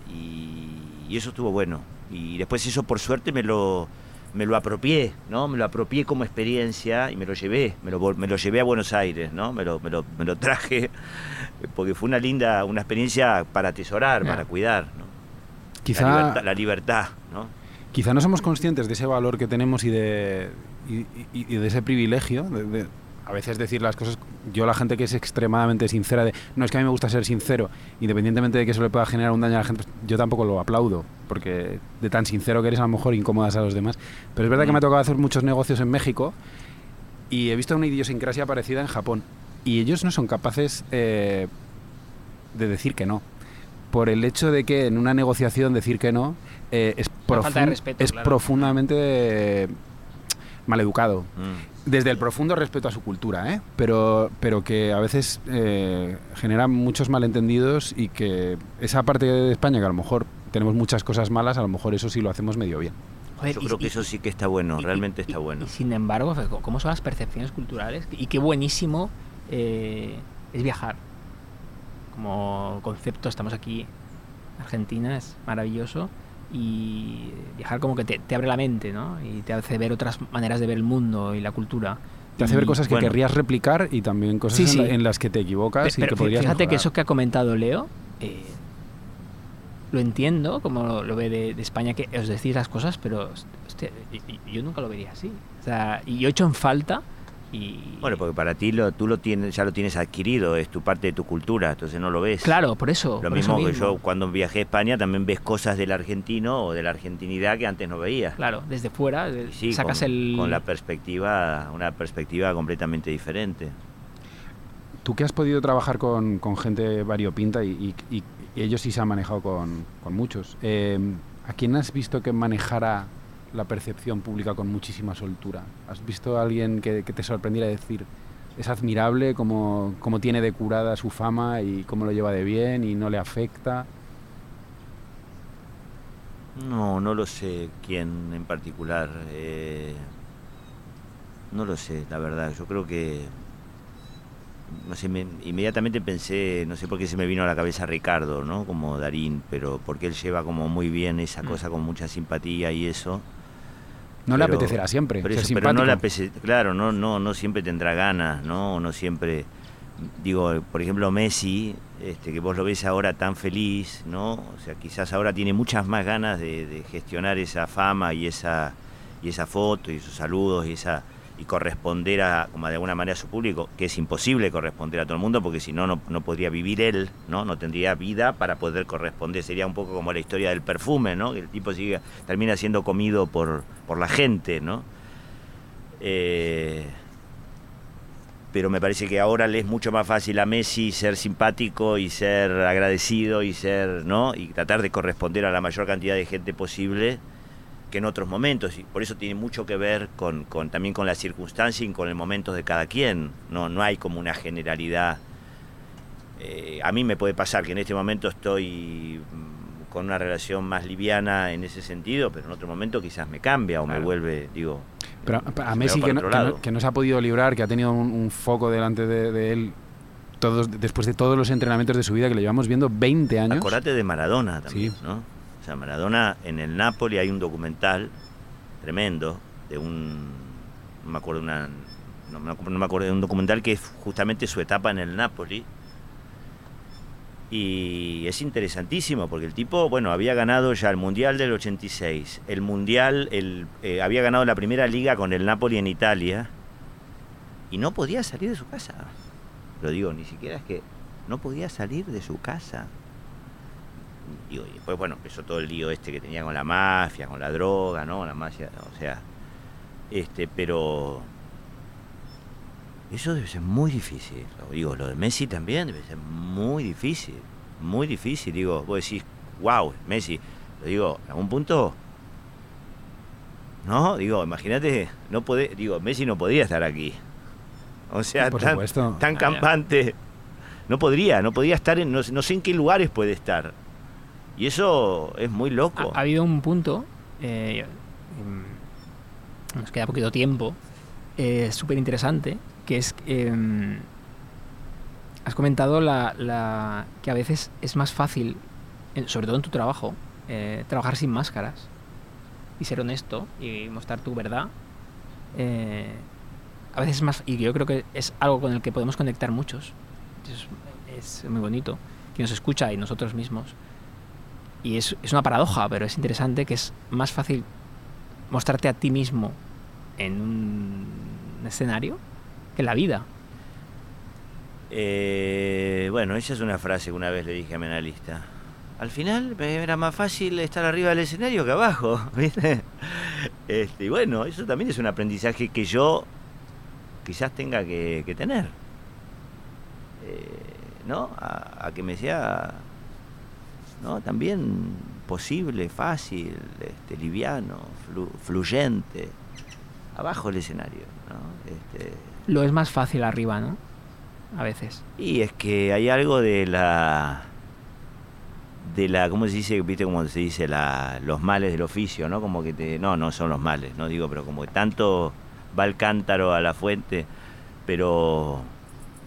y, y eso estuvo bueno. Y después eso por suerte me lo, me lo apropié, ¿no? Me lo apropié como experiencia y me lo llevé, me lo, me lo llevé a Buenos Aires, ¿no? Me lo, me lo, me lo traje porque fue una linda, una experiencia para atesorar, para cuidar, ¿no? La Quizá, libertad, la libertad, ¿no? quizá no somos conscientes de ese valor que tenemos y de, y, y- y de ese privilegio de, de a veces decir las cosas. Yo, la gente que es extremadamente sincera, de no es que a mí me gusta ser sincero, independientemente de que eso le pueda generar un daño a la gente, pues, yo tampoco lo aplaudo, porque de tan sincero que eres, a lo mejor incomodas a los demás. Pero es verdad que me ha tocado hacer muchos negocios en México y he visto una idiosincrasia parecida en Japón. Y ellos no son capaces eh, de decir que no. Por el hecho de que en una negociación decir que no eh, es, respeto, es claro. profundamente eh, maleducado. Mm. Desde el profundo respeto a su cultura, ¿eh? pero, pero que a veces eh, genera muchos malentendidos y que esa parte de España que a lo mejor tenemos muchas cosas malas, a lo mejor eso sí lo hacemos medio bien. Joder, Yo y- creo que y- eso sí que está bueno, y- realmente y- está bueno. Y sin embargo, ¿cómo son las percepciones culturales? Y qué buenísimo eh, es viajar. Como concepto, estamos aquí, Argentina, es maravilloso. Y viajar como que te, te abre la mente, ¿no? Y te hace ver otras maneras de ver el mundo y la cultura. Te hace ver cosas que bueno. querrías replicar y también cosas Sí, en, la- sí. en las que te equivocas y que podrías fíjate que eso que ha comentado Leo, eh, lo entiendo, como lo, lo ve de, de España, que os decís las cosas, pero hostia, yo nunca lo vería así. O sea, y yo he hecho en falta y... Bueno, porque para ti lo, tú lo tienes, ya lo tienes adquirido, es tu parte de tu cultura, entonces no lo ves. Claro, por eso. Lo por eso mismo que yo cuando viajé a España también ves cosas del argentino o de la argentinidad que antes no veías. Claro, desde fuera eh, sí, sacas con, el... con la perspectiva, una perspectiva completamente diferente. Tú que has podido trabajar con, con gente variopinta y, y- y- Y ellos sí se han manejado con, con muchos. Eh, ¿A quién has visto que manejara la percepción pública con muchísima soltura? ¿Has visto a alguien que, te sorprendiera decir, es admirable cómo, cómo tiene de curada su fama y cómo lo lleva de bien y no le afecta? No, no lo sé quién en particular. eh, no lo sé, la verdad. Yo creo que. No sé, me- inmediatamente pensé, no sé por qué se me vino a la cabeza Ricardo, ¿no? Como Darín, pero porque él lleva como muy bien esa Mm. cosa con mucha simpatía y eso. No le apetecerá siempre Pero, ser eso, pero no le apese- claro, no, no, no siempre tendrá ganas, ¿no? No siempre, digo, por ejemplo Messi, este, que vos lo ves ahora tan feliz, ¿no? O sea, quizás ahora tiene muchas más ganas de, de gestionar esa fama y esa, y esa foto y esos saludos y esa y corresponder a, como de alguna manera a su público, que es imposible corresponder a todo el mundo porque si no, no, podría vivir él, ¿no? No tendría vida para poder corresponder. Sería un poco como la historia del perfume, ¿no? Que el tipo sigue, termina siendo comido por, por la gente, ¿no? Eh, pero me parece que ahora le es mucho más fácil a Messi ser simpático y ser agradecido y ser, ¿no? Y tratar de corresponder a la mayor cantidad de gente posible que en otros momentos. Y por eso tiene mucho que ver con, con- también con la circunstancia y con el momento de cada quien. No, no hay como una generalidad. Eh, a mí me puede pasar que en este momento estoy mm, con una relación más liviana en ese sentido, pero en otro momento quizás me cambia o me vuelve, digo, Pero se a me Messi, que no, que no- lado. que no se ha podido librar, que ha tenido un, un foco delante de, de él todos, después de todos los entrenamientos de su vida, que le llevamos viendo 20 años. Acordate de Maradona también, Sí. ¿no? Maradona en el Napoli hay un documental tremendo de un. No me acuerdo una. No me acuerdo de un documental que es justamente su etapa en el Napoli. Y es interesantísimo porque el tipo, bueno, había ganado ya el Mundial del 86, el Mundial, el, eh, había ganado la primera liga con el Napoli en Italia y no podía salir de su casa. Lo digo, ni siquiera es que no podía salir de su casa. Digo, y después, bueno, empezó todo el lío este que tenía con la mafia, con la droga, ¿no? La mafia, o sea, este, pero eso debe ser muy difícil. Lo digo, lo de Messi también debe ser muy difícil, muy difícil. Digo, vos decís, wow, Messi. Lo digo, en algún punto, no, digo, imagínate, no puede, digo, Messi no podría estar aquí. O sea, Por tan, tan Ah, campante. No podría, no podría estar en, no, no sé en qué lugares puede estar. Y eso es muy loco. Ha, ha habido un punto, eh, mm, nos queda poquito tiempo, eh, súper interesante, que es, eh, has comentado la, la- que a veces es más fácil, sobre todo en tu trabajo, eh, trabajar sin máscaras y ser honesto y mostrar tu verdad. eh, a veces es más, y yo creo que es algo con el que podemos conectar muchos. Es, es muy bonito, que nos escucha y nosotros mismos. Y es, es una paradoja, pero es interesante que es más fácil mostrarte a ti mismo en un escenario que en la vida. Eh, bueno, esa es una frase que una vez le dije a mi analista. Al final me era más fácil estar arriba del escenario que abajo, ¿viste? Este, y bueno, eso también es un aprendizaje que yo quizás tenga que, tener. Eh, ¿No? A que me sea, ¿no? También posible, fácil, este, liviano, flu- fluyente. Abajo el escenario, ¿no? Este, Lo es más fácil arriba, ¿no? A veces. y es que hay algo de la. de la. ¿Cómo se dice? ¿Viste cómo se dice? La, los males del oficio, ¿no? Como que te. No, no son los males, no digo, pero como que tanto va el cántaro a la fuente, pero.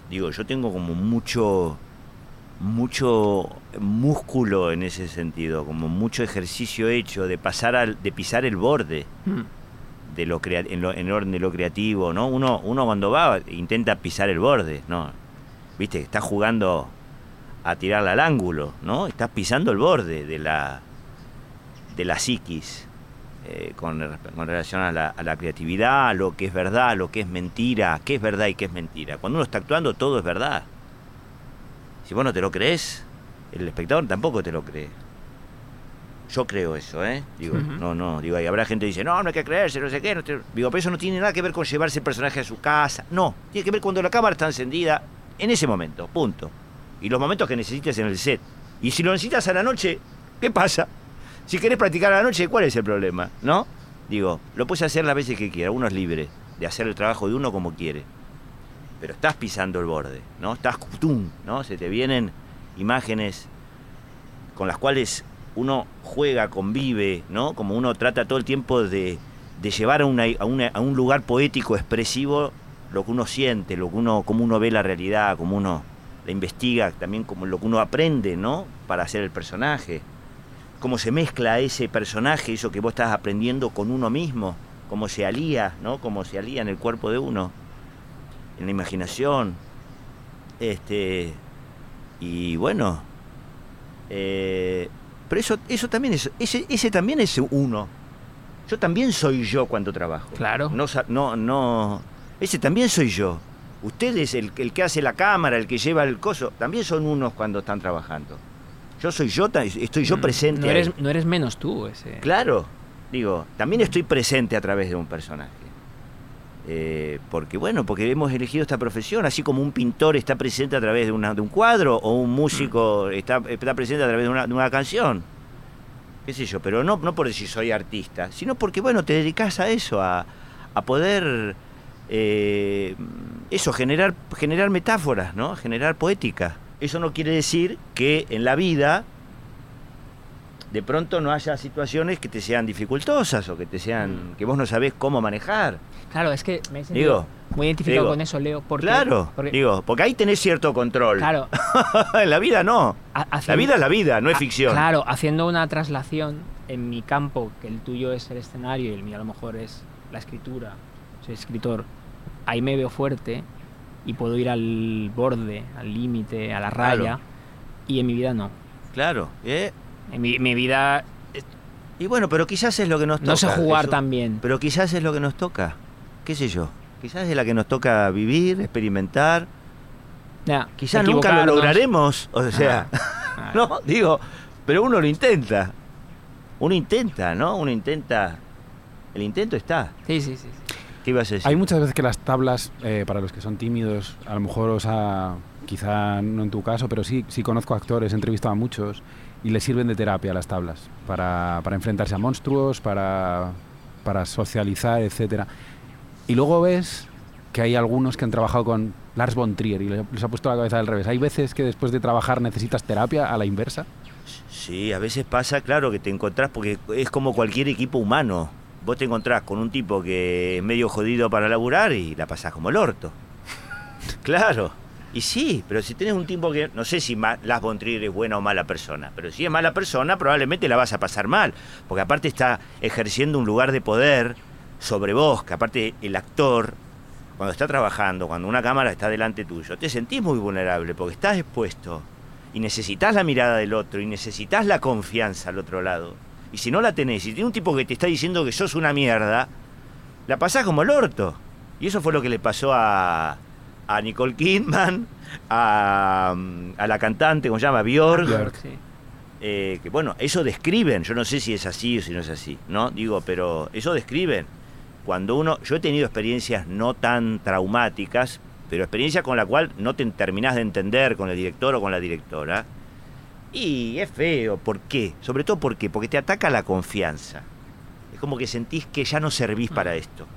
Digo, yo tengo como mucho. Mucho músculo en ese sentido, como mucho ejercicio hecho de pasar al, de pisar el borde Mm. de lo crea- en, lo- en el orden de lo creativo, ¿no? Uno, uno cuando va intenta pisar el borde, ¿no? Viste, está jugando a tirarla al ángulo, ¿no? Estás pisando el borde de la de la psiquis eh, con, con relación a la, a la creatividad, a lo que es verdad, a lo que es mentira, qué es verdad y qué es mentira. Cuando uno está actuando todo es verdad. Si vos no te lo crees, el espectador tampoco te lo cree. Yo creo eso, ¿eh? Digo, no, no, digo, y habrá gente que dice, no, no hay que creerse, no sé qué. no te-". Digo, pero eso no tiene nada que ver con llevarse el personaje a su casa. No, tiene que ver cuando la cámara está encendida en ese momento, punto. Y los momentos que necesites en el set. Y si lo necesitas a la noche, ¿qué pasa? Si querés practicar a la noche, ¿cuál es el problema? ¿No? Digo, lo puedes hacer las veces que quiera, uno es libre de hacer el trabajo de uno como quiere. Pero estás pisando el borde, ¿no? Estás tum, ¿no? Se te vienen imágenes con las cuales uno juega, convive, ¿no? Como uno trata todo el tiempo de, llevar a, una- un lugar poético, expresivo, lo que uno siente, lo que uno, cómo uno ve la realidad, cómo uno la investiga, también como lo que uno aprende, ¿no? Para hacer el personaje. Cómo se mezcla ese personaje, eso que vos estás aprendiendo con uno mismo, cómo se alía, ¿no? Cómo se alía en el cuerpo de uno, en la imaginación. Este. Y bueno. eh, pero eso, eso también es. Ese, ese también es uno. Yo también soy yo cuando trabajo. Claro. No, no, no. Ese también soy yo. Ustedes, el, el que hace la cámara, el que lleva el coso, también son unos cuando están trabajando. Yo soy yo, estoy yo Mm, presente. No eres, no eres menos tú. Ese. Claro, digo, también estoy presente a través de un personaje. Eh, porque bueno, porque hemos elegido esta profesión, así como un pintor está presente a través de, una- de un cuadro o un músico está, está presente a través de una, de una canción. Qué sé yo, pero no, no por decir soy artista, sino porque bueno, te dedicas a eso, a, a poder eh, eso, generar, generar metáforas, ¿no? Generar poética. Eso no quiere decir que en la vida de pronto no haya situaciones que te sean dificultosas o que te sean que vos no sabés cómo manejar. Claro, es que me he sentido Digo, muy identificado digo, con eso, Leo. Porque, claro, porque- digo, porque ahí tenés cierto control. claro, en la vida no. La vida es la vida, no es ficción. Claro, haciendo una traslación en mi campo, que el tuyo es el escenario y el mío a lo mejor es la escritura, soy escritor, ahí me veo fuerte y puedo ir al borde, al límite, a la Claro. raya, y en mi vida no. Claro, ¿eh? En mi, mi vida Y bueno, pero quizás es lo que nos toca. no sé jugar eso. tan bien. Pero quizás es lo que nos toca. ¿Qué sé yo? Quizás es la que nos toca vivir, experimentar. Quizás nunca lo lograremos. O sea, Ah, no, digo, pero uno lo intenta. Uno intenta, ¿no? Uno intenta. El intento está. Sí, sí, sí. sí. ¿Qué ibas a decir? Hay muchas veces que las tablas, eh, para los que son tímidos, a lo mejor os ha, quizá no en tu caso, pero sí, sí conozco actores, he entrevistado a muchos, y les sirven de terapia las tablas, para, para enfrentarse a monstruos, para, para socializar, etcétera. Y luego ves que hay algunos que han trabajado con Lars von Trier y les ha puesto la cabeza al revés. Hay veces que después de trabajar necesitas terapia a la inversa. Sí, a veces pasa, claro, que te encontrás, porque es como cualquier equipo humano. Vos te encontrás con un tipo que es medio jodido para laburar y la pasás como el orto. claro. Y sí, pero si tenés un tipo que, no sé si Las von Trier es buena o mala persona, pero si es mala persona probablemente la vas a pasar mal, porque aparte está ejerciendo un lugar de poder sobre vos, que aparte el actor, cuando está trabajando, cuando una cámara está delante tuyo, te sentís muy vulnerable porque estás expuesto y necesitas la mirada del otro y necesitas la confianza al otro lado. Y si no la tenés, y tiene un tipo que te está diciendo que sos una mierda, la pasás como el orto. Y eso fue lo que le pasó a, a Nicole Kidman, a, mm, a la cantante, ¿cómo se llama? Sí. Eh, que bueno, eso describen, yo no sé si es así o si no es así, ¿no? Digo, pero eso describen. Cuando uno, yo he tenido experiencias no tan traumáticas, pero experiencias con la cual no te terminás de entender con el director o con la directora. Y es feo, ¿por qué? Sobre todo ¿por qué? porque te ataca la confianza. Es como que sentís que ya no servís para esto.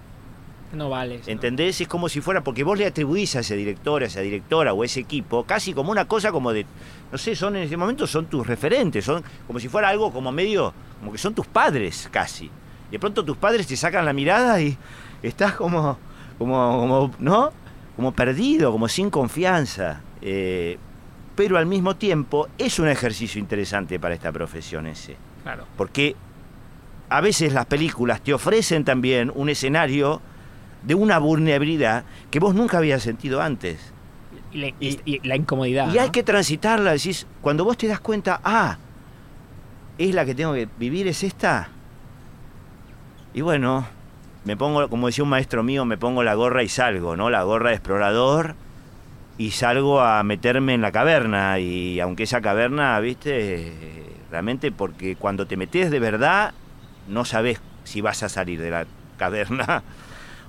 No vales. ¿no? ¿Entendés? Es como si fuera, porque vos le atribuís a ese director, a esa directora o a ese equipo, casi como una cosa como de, no sé, son en ese momento son tus referentes, son como si fuera algo como medio, como que son tus padres casi. De pronto tus padres te sacan la mirada y estás como, como, como ¿no? Como perdido, como sin confianza. Eh, pero al mismo tiempo es un ejercicio interesante para esta profesión ese. Claro. Porque a veces las películas te ofrecen también un escenario de una vulnerabilidad que vos nunca habías sentido antes. Y, la- Y- y la incomodidad. Y hay que transitarla, decís, cuando vos te das cuenta, ah, es la que tengo que vivir, es esta. Y bueno, me pongo, como decía un maestro mío, me pongo la gorra y salgo, ¿no? La gorra de explorador y salgo a meterme en la caverna. Y aunque esa caverna, viste, realmente porque cuando te metes de verdad, no sabes si vas a salir de la caverna.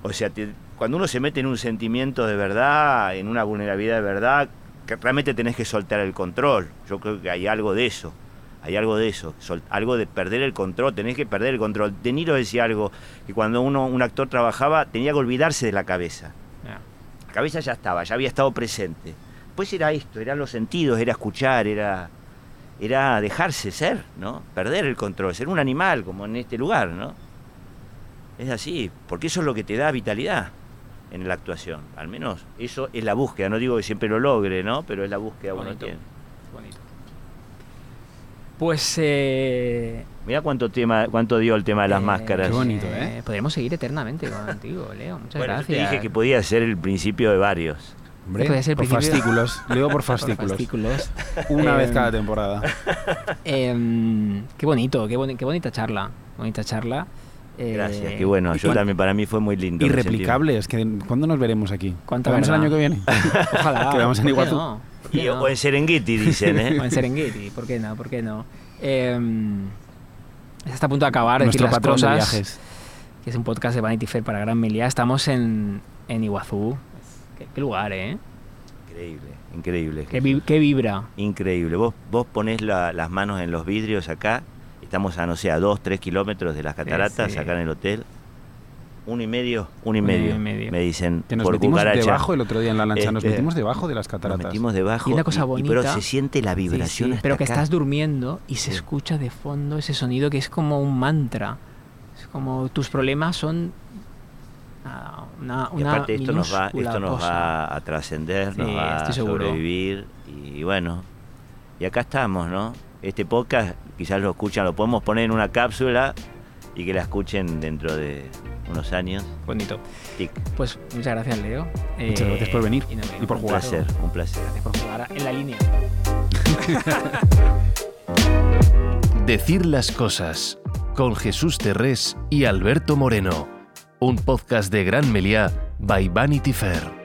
O sea, te- cuando uno se mete en un sentimiento de verdad, en una vulnerabilidad de verdad, que realmente tenés que soltar el control. Yo creo que hay algo de eso. Hay algo de eso, sol- algo de perder el control, tenés que perder el control. De Niro decía algo, que cuando uno, un actor trabajaba tenía que olvidarse de la cabeza. La cabeza ya estaba, ya había estado presente. Después era esto, eran los sentidos, era escuchar, era, era dejarse ser, ¿no? Perder el control, ser un animal, como en este lugar, ¿no? Es así, porque eso es lo que te da vitalidad en la actuación. Al menos eso es la búsqueda, no digo que siempre lo logre, ¿no? Pero es la búsqueda que uno Bonito. tiene. Bonito. Pues eh, Mira cuánto tema, cuánto dio el tema de las eh, máscaras. Qué bonito, ¿eh? Podríamos seguir eternamente contigo, Leo. Muchas Bueno, yo gracias. te dije que podía ser el principio de varios. Hombre, puede ser el por principio- fascículos. Lo digo por Por fascículos. Una vez Em, cada temporada. Em, qué bonito, qué, boni- qué bonita charla. Bonita charla. Eh, Gracias, qué bueno. y Yo también, para mí fue muy lindo. me sentí- Irreplicables. Que, ¿Cuándo nos veremos aquí? ¿Cuánta ¿Vamos el año que viene? Ojalá. Quedamos en ¿por qué Iguazú. no? ¿Por qué Y- no? O en Serengeti, dicen, ¿eh? O en Serengeti, ¿por qué no? ¿Por qué no? Em, está a punto de acabar. decir Nuestro las patrón de cosas, viajes. Que es un podcast de Vanity Fair para Gran Meliá. Estamos en, en Iguazú. Qué, qué lugar, ¿eh? Increíble, increíble. Qué, vi- qué vibra. Increíble. Vos, vos ponés la- las manos en los vidrios acá. Estamos a, no sé, a dos, tres kilómetros de las cataratas, sí. acá en el hotel. Uno y medio, uno y Uno y medio. medio. Me dicen, Que nos por metimos cucaracha. debajo el otro día en la lancha. Nos Este, metimos debajo de las Nos cataratas. metimos debajo. Y una cosa pero bonita- se siente la Sí, vibración sí, pero que acá. estás durmiendo y se Sí. escucha de fondo ese sonido que es como un mantra. Es como tus problemas son nada, una, Y una aparte esto nos va, esto nos cosa. va a trascender, nos Sí, va a sobrevivir y bueno, y acá estamos, ¿no? Este podcast quizás lo escuchan, lo podemos poner en una cápsula y que la escuchen dentro de unos años. Bonito. Tic. Pues muchas gracias, Leo. Muchas Eh, gracias por venir nos y por Un jugar. placer, un placer. Gracias por jugar en la línea. Decir las cosas con Jesús Terrés y Alberto Moreno. Un podcast de Gran Meliá by Vanity Fair.